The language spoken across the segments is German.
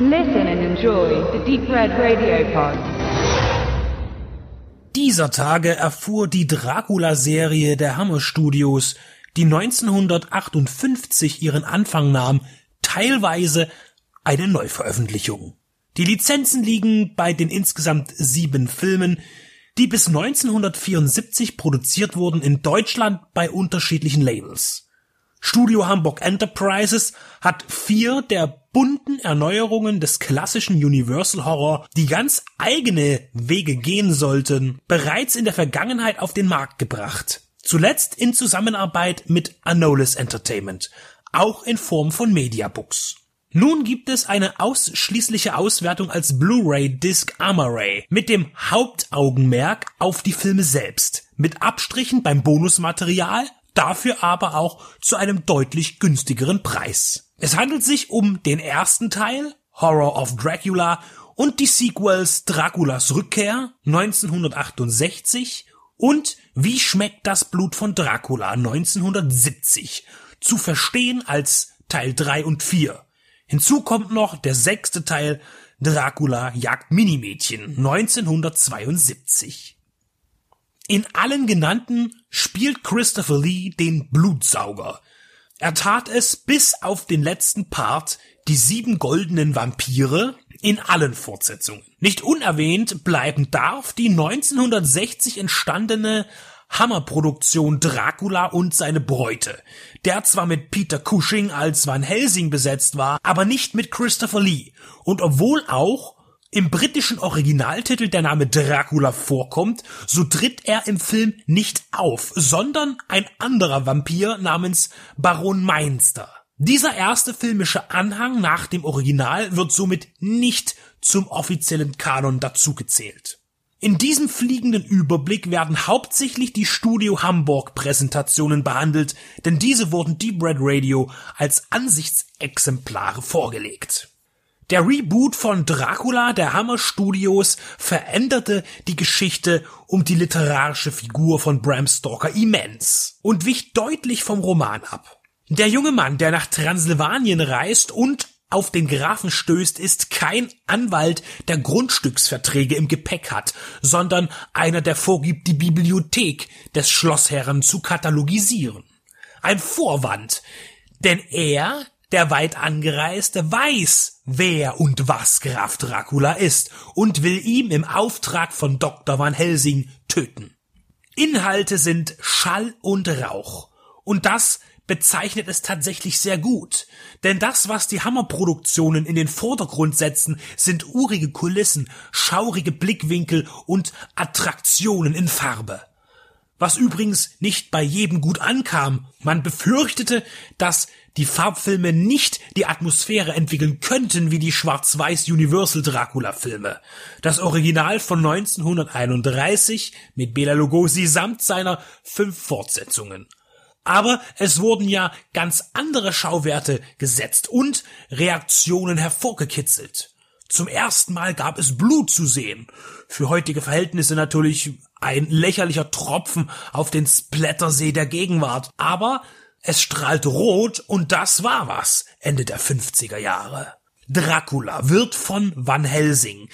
Listen and enjoy the Deep Red Radio Pod. Dieser Tage erfuhr die Dracula-Serie der Hammer Studios, die 1958 ihren Anfang nahm, teilweise eine Neuveröffentlichung. Die Lizenzen liegen bei den insgesamt sieben Filmen, die bis 1974 produziert wurden in Deutschland bei unterschiedlichen Labels. Studio Hamburg Enterprises hat vier der bunten Erneuerungen des klassischen Universal Horror, die ganz eigene Wege gehen sollten, bereits in der Vergangenheit auf den Markt gebracht. Zuletzt in Zusammenarbeit mit Anolis Entertainment, auch in Form von Mediabooks. Nun gibt es eine ausschließliche Auswertung als Blu-ray Disc Armoray mit dem Hauptaugenmerk auf die Filme selbst, mit Abstrichen beim Bonusmaterial, dafür aber auch zu einem deutlich günstigeren Preis. Es handelt sich um den ersten Teil, Horror of Dracula, und die Sequels Draculas Rückkehr 1968 und Wie schmeckt das Blut von Dracula 1970, zu verstehen als Teil 3 und 4. Hinzu kommt noch der sechste Teil Dracula jagt Minimädchen 1972. In allen genannten spielt Christopher Lee den Blutsauger. Er tat es bis auf den letzten Part, die sieben goldenen Vampire, in allen Fortsetzungen. Nicht unerwähnt bleiben darf die 1960 entstandene Hammerproduktion Dracula und seine Bräute, der zwar mit Peter Cushing als Van Helsing besetzt war, aber nicht mit Christopher Lee, und obwohl auch im britischen Originaltitel der Name Dracula vorkommt, so tritt er im Film nicht auf, sondern ein anderer Vampir namens Baron Meinster. Dieser erste filmische Anhang nach dem Original wird somit nicht zum offiziellen Kanon dazugezählt. In diesem fliegenden Überblick werden hauptsächlich die Studio Hamburg Präsentationen behandelt, denn diese wurden Deep Red Radio als Ansichtsexemplare vorgelegt. Der Reboot von Dracula der Hammer Studios veränderte die Geschichte um die literarische Figur von Bram Stoker immens und wich deutlich vom Roman ab. Der junge Mann, der nach Transsilvanien reist und auf den Grafen stößt, ist kein Anwalt, der Grundstücksverträge im Gepäck hat, sondern einer, der vorgibt, die Bibliothek des Schlossherren zu katalogisieren. Ein Vorwand, denn er der weit angereiste weiß, wer und was Graf Dracula ist und will ihm im Auftrag von Dr. Van Helsing töten. Inhalte sind Schall und Rauch. Und das bezeichnet es tatsächlich sehr gut. Denn das, was die Hammerproduktionen in den Vordergrund setzen, sind urige Kulissen, schaurige Blickwinkel und Attraktionen in Farbe was übrigens nicht bei jedem gut ankam. Man befürchtete, dass die Farbfilme nicht die Atmosphäre entwickeln könnten wie die schwarz-weiß Universal Dracula Filme. Das Original von 1931 mit Bela Lugosi samt seiner fünf Fortsetzungen. Aber es wurden ja ganz andere Schauwerte gesetzt und Reaktionen hervorgekitzelt. Zum ersten Mal gab es Blut zu sehen. Für heutige Verhältnisse natürlich ein lächerlicher Tropfen auf den Splattersee der Gegenwart. Aber es strahlt rot und das war was Ende der 50er Jahre. Dracula wird von Van Helsing,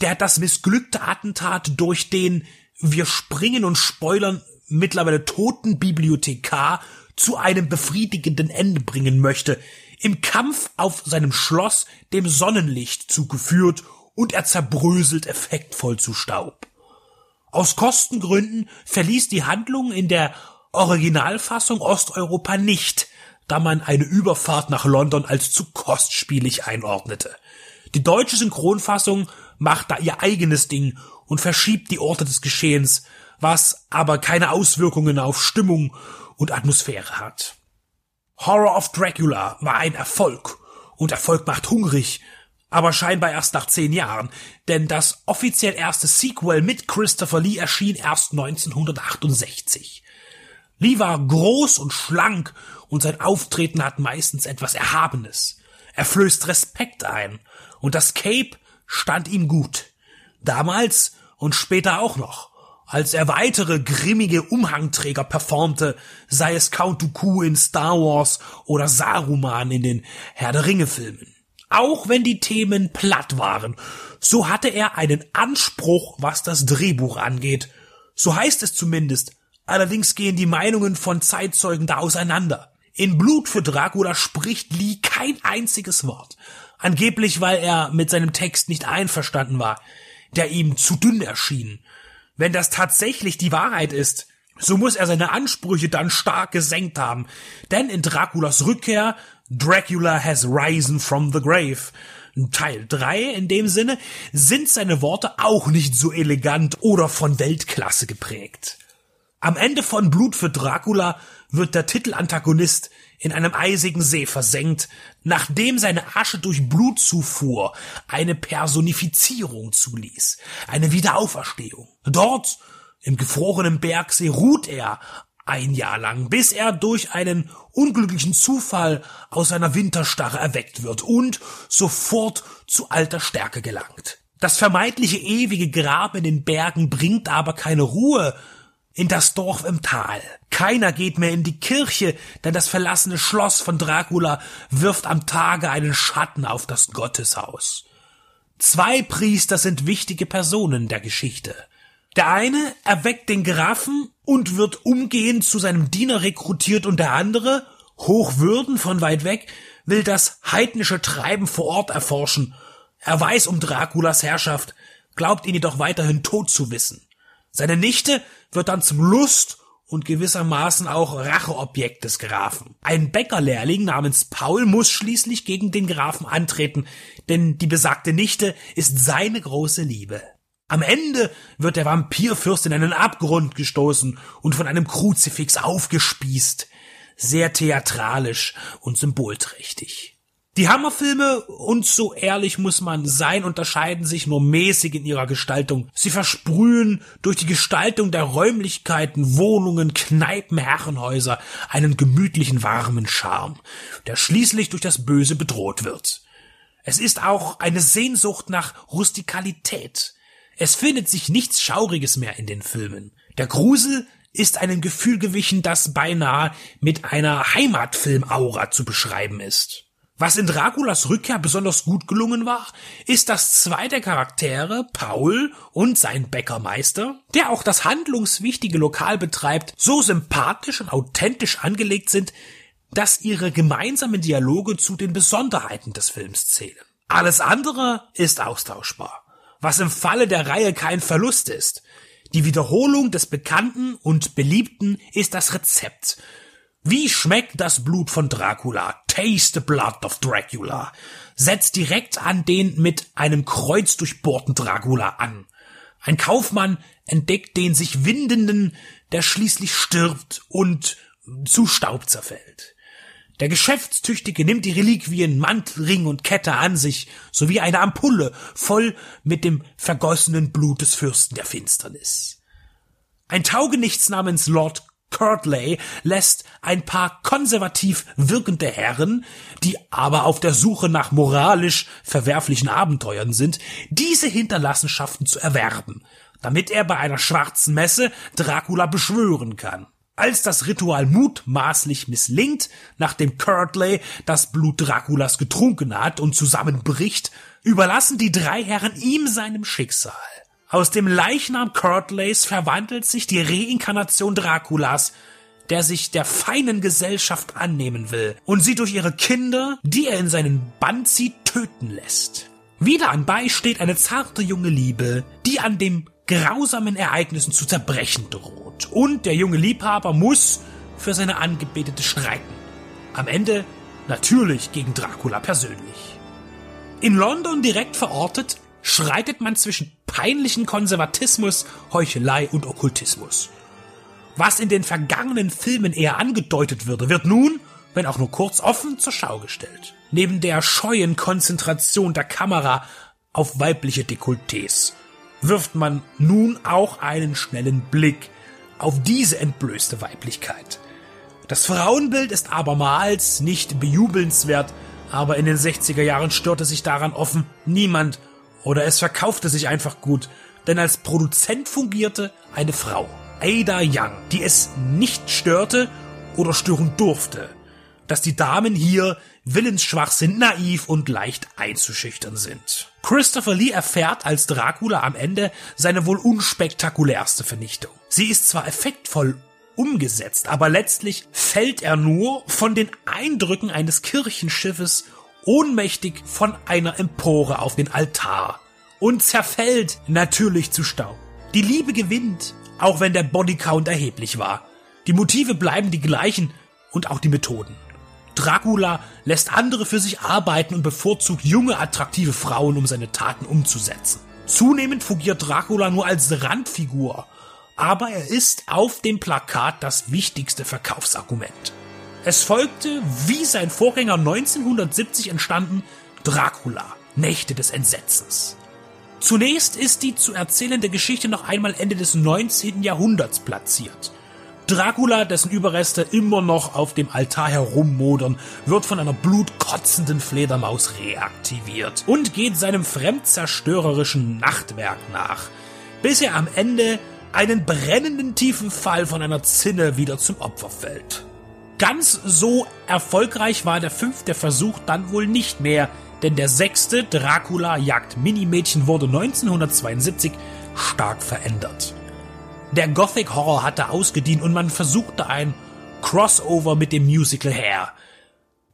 der hat das missglückte Attentat durch den wir springen und spoilern mittlerweile toten Bibliothekar zu einem befriedigenden Ende bringen möchte, im Kampf auf seinem Schloss dem Sonnenlicht zugeführt und er zerbröselt effektvoll zu Staub. Aus Kostengründen verließ die Handlung in der Originalfassung Osteuropa nicht, da man eine Überfahrt nach London als zu kostspielig einordnete. Die deutsche Synchronfassung macht da ihr eigenes Ding und verschiebt die Orte des Geschehens, was aber keine Auswirkungen auf Stimmung und Atmosphäre hat. Horror of Dracula war ein Erfolg und Erfolg macht hungrig, aber scheinbar erst nach zehn Jahren, denn das offiziell erste Sequel mit Christopher Lee erschien erst 1968. Lee war groß und schlank und sein Auftreten hat meistens etwas Erhabenes. Er flößt Respekt ein und das Cape stand ihm gut. Damals und später auch noch als er weitere grimmige Umhangträger performte, sei es Count Dooku in Star Wars oder Saruman in den Herr der Ringe Filmen. Auch wenn die Themen platt waren, so hatte er einen Anspruch, was das Drehbuch angeht. So heißt es zumindest. Allerdings gehen die Meinungen von Zeitzeugen da auseinander. In Blut für Dracula spricht Lee kein einziges Wort. Angeblich, weil er mit seinem Text nicht einverstanden war, der ihm zu dünn erschien. Wenn das tatsächlich die Wahrheit ist, so muss er seine Ansprüche dann stark gesenkt haben. Denn in Draculas Rückkehr, Dracula has risen from the grave, Teil 3 in dem Sinne, sind seine Worte auch nicht so elegant oder von Weltklasse geprägt. Am Ende von Blut für Dracula wird der Titelantagonist in einem eisigen See versenkt, nachdem seine Asche durch Blutzufuhr eine Personifizierung zuließ, eine Wiederauferstehung. Dort, im gefrorenen Bergsee, ruht er ein Jahr lang, bis er durch einen unglücklichen Zufall aus seiner Winterstarre erweckt wird und sofort zu alter Stärke gelangt. Das vermeintliche ewige Grab in den Bergen bringt aber keine Ruhe, in das Dorf im Tal. Keiner geht mehr in die Kirche, denn das verlassene Schloss von Dracula wirft am Tage einen Schatten auf das Gotteshaus. Zwei Priester sind wichtige Personen der Geschichte. Der eine erweckt den Grafen und wird umgehend zu seinem Diener rekrutiert und der andere, hochwürden von weit weg, will das heidnische Treiben vor Ort erforschen. Er weiß um Draculas Herrschaft, glaubt ihn jedoch weiterhin tot zu wissen. Seine Nichte wird dann zum Lust und gewissermaßen auch Racheobjekt des Grafen. Ein Bäckerlehrling namens Paul muss schließlich gegen den Grafen antreten, denn die besagte Nichte ist seine große Liebe. Am Ende wird der Vampirfürst in einen Abgrund gestoßen und von einem Kruzifix aufgespießt. Sehr theatralisch und symbolträchtig. Die Hammerfilme, und so ehrlich muss man sein, unterscheiden sich nur mäßig in ihrer Gestaltung. Sie versprühen durch die Gestaltung der Räumlichkeiten, Wohnungen, Kneipen, Herrenhäuser einen gemütlichen, warmen Charme, der schließlich durch das Böse bedroht wird. Es ist auch eine Sehnsucht nach Rustikalität. Es findet sich nichts Schauriges mehr in den Filmen. Der Grusel ist einem Gefühl gewichen, das beinahe mit einer Heimatfilmaura zu beschreiben ist. Was in Draculas Rückkehr besonders gut gelungen war, ist, dass zwei der Charaktere, Paul und sein Bäckermeister, der auch das handlungswichtige Lokal betreibt, so sympathisch und authentisch angelegt sind, dass ihre gemeinsamen Dialoge zu den Besonderheiten des Films zählen. Alles andere ist austauschbar, was im Falle der Reihe kein Verlust ist. Die Wiederholung des Bekannten und Beliebten ist das Rezept, wie schmeckt das Blut von Dracula? Taste the blood of Dracula. Setzt direkt an den mit einem Kreuz durchbohrten Dracula an. Ein Kaufmann entdeckt den sich windenden, der schließlich stirbt und zu Staub zerfällt. Der Geschäftstüchtige nimmt die Reliquien, Mantel, Ring und Kette an sich, sowie eine Ampulle voll mit dem vergossenen Blut des Fürsten der Finsternis. Ein Taugenichts namens Lord Curtley lässt ein paar konservativ wirkende Herren, die aber auf der Suche nach moralisch verwerflichen Abenteuern sind, diese Hinterlassenschaften zu erwerben, damit er bei einer schwarzen Messe Dracula beschwören kann. Als das Ritual mutmaßlich misslingt, nachdem Curtley das Blut Draculas getrunken hat und zusammenbricht, überlassen die drei Herren ihm seinem Schicksal. Aus dem Leichnam Curtleys verwandelt sich die Reinkarnation Draculas, der sich der feinen Gesellschaft annehmen will und sie durch ihre Kinder, die er in seinen Bann zieht, töten lässt. Wieder anbei steht eine zarte junge Liebe, die an dem grausamen Ereignissen zu zerbrechen droht. Und der junge Liebhaber muss für seine Angebetete streiten. Am Ende natürlich gegen Dracula persönlich. In London direkt verortet schreitet man zwischen peinlichen Konservatismus, Heuchelei und Okkultismus. Was in den vergangenen Filmen eher angedeutet würde, wird nun, wenn auch nur kurz offen, zur Schau gestellt. Neben der scheuen Konzentration der Kamera auf weibliche Dekolletés wirft man nun auch einen schnellen Blick auf diese entblößte Weiblichkeit. Das Frauenbild ist abermals nicht bejubelnswert, aber in den 60er Jahren störte sich daran offen niemand oder es verkaufte sich einfach gut, denn als Produzent fungierte eine Frau, Ada Young, die es nicht störte oder stören durfte, dass die Damen hier willensschwach sind, naiv und leicht einzuschüchtern sind. Christopher Lee erfährt als Dracula am Ende seine wohl unspektakulärste Vernichtung. Sie ist zwar effektvoll umgesetzt, aber letztlich fällt er nur von den Eindrücken eines Kirchenschiffes ohnmächtig von einer Empore auf den Altar und zerfällt natürlich zu Staub. Die Liebe gewinnt, auch wenn der Bodycount erheblich war. Die Motive bleiben die gleichen und auch die Methoden. Dracula lässt andere für sich arbeiten und bevorzugt junge, attraktive Frauen, um seine Taten umzusetzen. Zunehmend fungiert Dracula nur als Randfigur, aber er ist auf dem Plakat das wichtigste Verkaufsargument. Es folgte, wie sein Vorgänger 1970 entstanden, Dracula, Nächte des Entsetzens. Zunächst ist die zu erzählende Geschichte noch einmal Ende des 19. Jahrhunderts platziert. Dracula, dessen Überreste immer noch auf dem Altar herummodern, wird von einer blutkotzenden Fledermaus reaktiviert und geht seinem fremdzerstörerischen Nachtwerk nach, bis er am Ende einen brennenden tiefen Fall von einer Zinne wieder zum Opfer fällt. Ganz so erfolgreich war der fünfte Versuch dann wohl nicht mehr, denn der sechste Dracula jagt Minimädchen wurde 1972 stark verändert. Der Gothic Horror hatte ausgedient und man versuchte ein Crossover mit dem Musical Hair.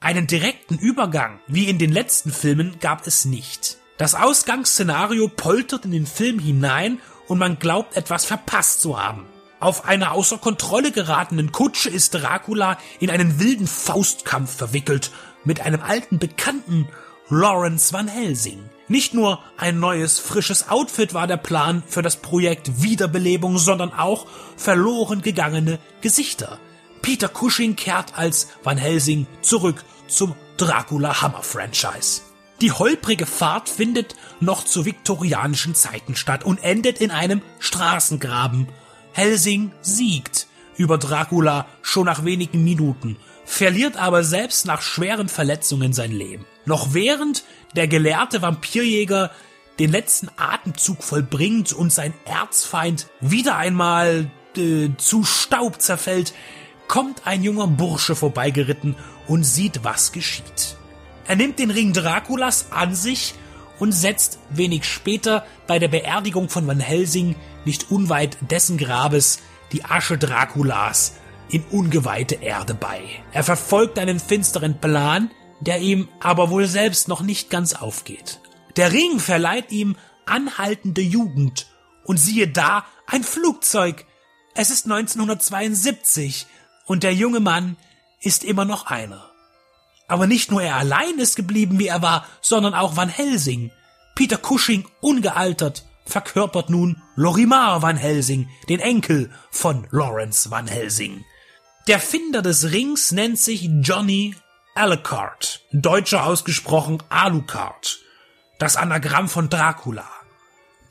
Einen direkten Übergang, wie in den letzten Filmen, gab es nicht. Das Ausgangsszenario poltert in den Film hinein und man glaubt etwas verpasst zu haben. Auf einer außer Kontrolle geratenen Kutsche ist Dracula in einen wilden Faustkampf verwickelt mit einem alten Bekannten Lawrence Van Helsing. Nicht nur ein neues, frisches Outfit war der Plan für das Projekt Wiederbelebung, sondern auch verloren gegangene Gesichter. Peter Cushing kehrt als Van Helsing zurück zum Dracula Hammer Franchise. Die holprige Fahrt findet noch zu viktorianischen Zeiten statt und endet in einem Straßengraben. Helsing siegt über Dracula schon nach wenigen Minuten, verliert aber selbst nach schweren Verletzungen sein Leben. Noch während der gelehrte Vampirjäger den letzten Atemzug vollbringt und sein Erzfeind wieder einmal äh, zu Staub zerfällt, kommt ein junger Bursche vorbeigeritten und sieht, was geschieht. Er nimmt den Ring Draculas an sich und setzt wenig später bei der Beerdigung von Van Helsing nicht unweit dessen Grabes die Asche Draculas in ungeweihte Erde bei. Er verfolgt einen finsteren Plan, der ihm aber wohl selbst noch nicht ganz aufgeht. Der Ring verleiht ihm anhaltende Jugend und siehe da, ein Flugzeug. Es ist 1972 und der junge Mann ist immer noch einer. Aber nicht nur er allein ist geblieben, wie er war, sondern auch Van Helsing. Peter Cushing, ungealtert, verkörpert nun Lorimar Van Helsing, den Enkel von Lawrence Van Helsing. Der Finder des Rings nennt sich Johnny Alucard, deutscher ausgesprochen Alucard, das Anagramm von Dracula.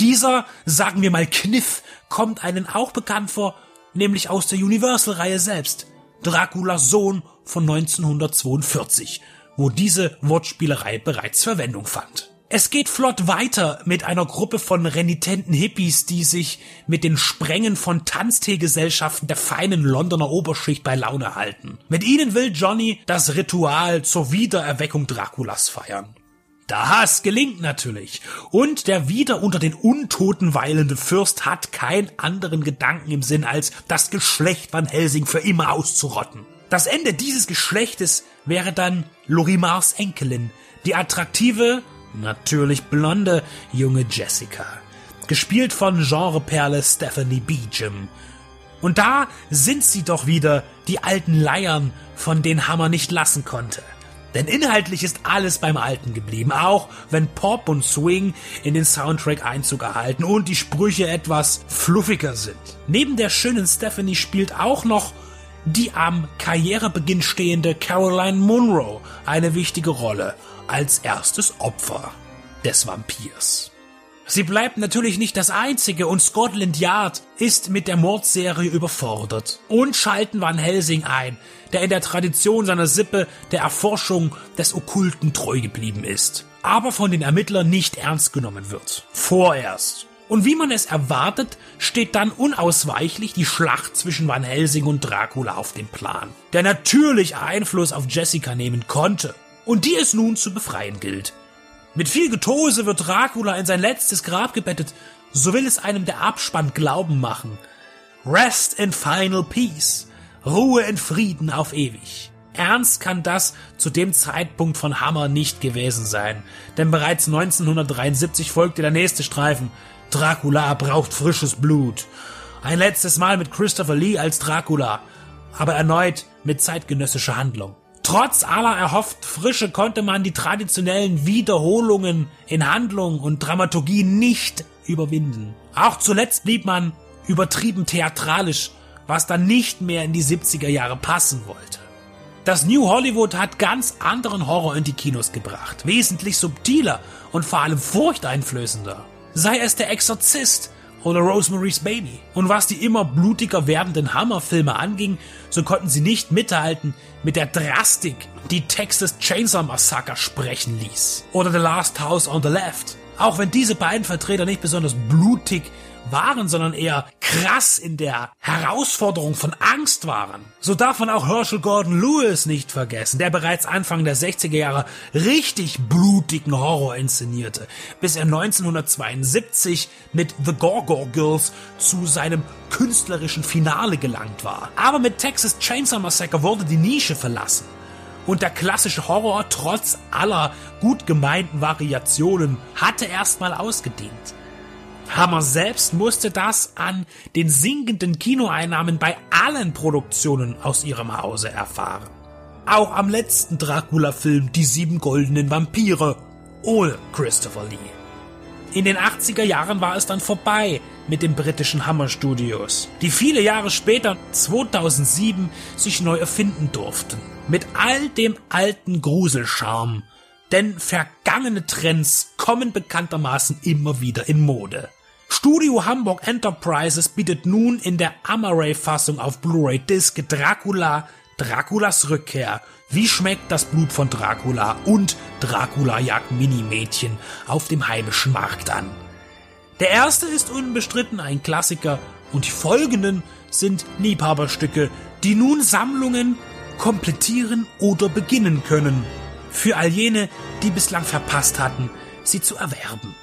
Dieser, sagen wir mal Kniff, kommt einen auch bekannt vor, nämlich aus der Universal-Reihe selbst, Draculas Sohn von 1942, wo diese Wortspielerei bereits Verwendung fand. Es geht flott weiter mit einer Gruppe von renitenten Hippies, die sich mit den Sprengen von Tanzteegesellschaften der feinen Londoner Oberschicht bei Laune halten. Mit ihnen will Johnny das Ritual zur Wiedererweckung Draculas feiern. Das gelingt natürlich. Und der wieder unter den Untoten weilende Fürst hat keinen anderen Gedanken im Sinn, als das Geschlecht Van Helsing für immer auszurotten. Das Ende dieses Geschlechtes wäre dann Lorimars Enkelin, die attraktive, natürlich blonde junge Jessica. Gespielt von Genreperle Stephanie Beecham. Und da sind sie doch wieder, die alten Leiern, von denen Hammer nicht lassen konnte. Denn inhaltlich ist alles beim Alten geblieben, auch wenn Pop und Swing in den Soundtrack Einzug erhalten und die Sprüche etwas fluffiger sind. Neben der schönen Stephanie spielt auch noch die am Karrierebeginn stehende Caroline Munro eine wichtige Rolle als erstes Opfer des Vampirs. Sie bleibt natürlich nicht das einzige und Scotland Yard ist mit der Mordserie überfordert und schalten Van Helsing ein, der in der Tradition seiner Sippe der Erforschung des Okkulten treu geblieben ist, aber von den Ermittlern nicht ernst genommen wird. Vorerst. Und wie man es erwartet, steht dann unausweichlich die Schlacht zwischen Van Helsing und Dracula auf dem Plan, der natürlich Einfluss auf Jessica nehmen konnte und die es nun zu befreien gilt. Mit viel Getose wird Dracula in sein letztes Grab gebettet, so will es einem der Abspann Glauben machen. Rest in final peace, Ruhe in Frieden auf ewig. Ernst kann das zu dem Zeitpunkt von Hammer nicht gewesen sein, denn bereits 1973 folgte der nächste Streifen. Dracula braucht frisches Blut. Ein letztes Mal mit Christopher Lee als Dracula, aber erneut mit zeitgenössischer Handlung. Trotz aller erhofft Frische konnte man die traditionellen Wiederholungen in Handlung und Dramaturgie nicht überwinden. Auch zuletzt blieb man übertrieben theatralisch, was dann nicht mehr in die 70er Jahre passen wollte. Das New Hollywood hat ganz anderen Horror in die Kinos gebracht, wesentlich subtiler und vor allem furchteinflößender. Sei es der Exorzist oder Rosemary's Baby. Und was die immer blutiger werdenden Hammerfilme anging, so konnten sie nicht mithalten mit der Drastik, die Texas Chainsaw Massacre sprechen ließ. Oder The Last House on the Left. Auch wenn diese beiden Vertreter nicht besonders blutig waren, sondern eher krass in der Herausforderung von Angst waren. So darf man auch Herschel Gordon Lewis nicht vergessen, der bereits Anfang der 60er Jahre richtig blutigen Horror inszenierte, bis er 1972 mit The Gorgor Girls zu seinem künstlerischen Finale gelangt war. Aber mit Texas Chainsaw Massacre wurde die Nische verlassen und der klassische Horror trotz aller gut gemeinten Variationen hatte erstmal ausgedient. Hammer selbst musste das an den sinkenden Kinoeinnahmen bei allen Produktionen aus ihrem Hause erfahren. Auch am letzten Dracula-Film Die sieben goldenen Vampire ohne Christopher Lee. In den 80er Jahren war es dann vorbei mit den britischen Hammer Studios, die viele Jahre später, 2007, sich neu erfinden durften. Mit all dem alten Gruselcharme. Denn vergangene Trends kommen bekanntermaßen immer wieder in Mode. Studio Hamburg Enterprises bietet nun in der Amaray-Fassung auf Blu-ray Disc Dracula, Draculas Rückkehr. Wie schmeckt das Blut von Dracula und Dracula jagt Minimädchen auf dem heimischen Markt an? Der erste ist unbestritten ein Klassiker und die folgenden sind Liebhaberstücke, die nun Sammlungen komplettieren oder beginnen können. Für all jene, die bislang verpasst hatten, sie zu erwerben.